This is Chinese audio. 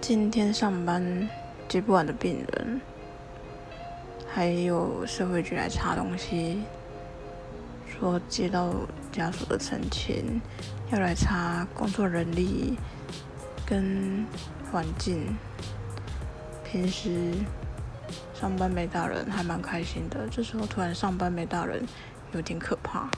今天上班接不完的病人还有社会局来查东西说接到家属的申请要来查工作人力跟环境。平时上班没大人还蛮开心的这时候突然上班没大人有点可怕。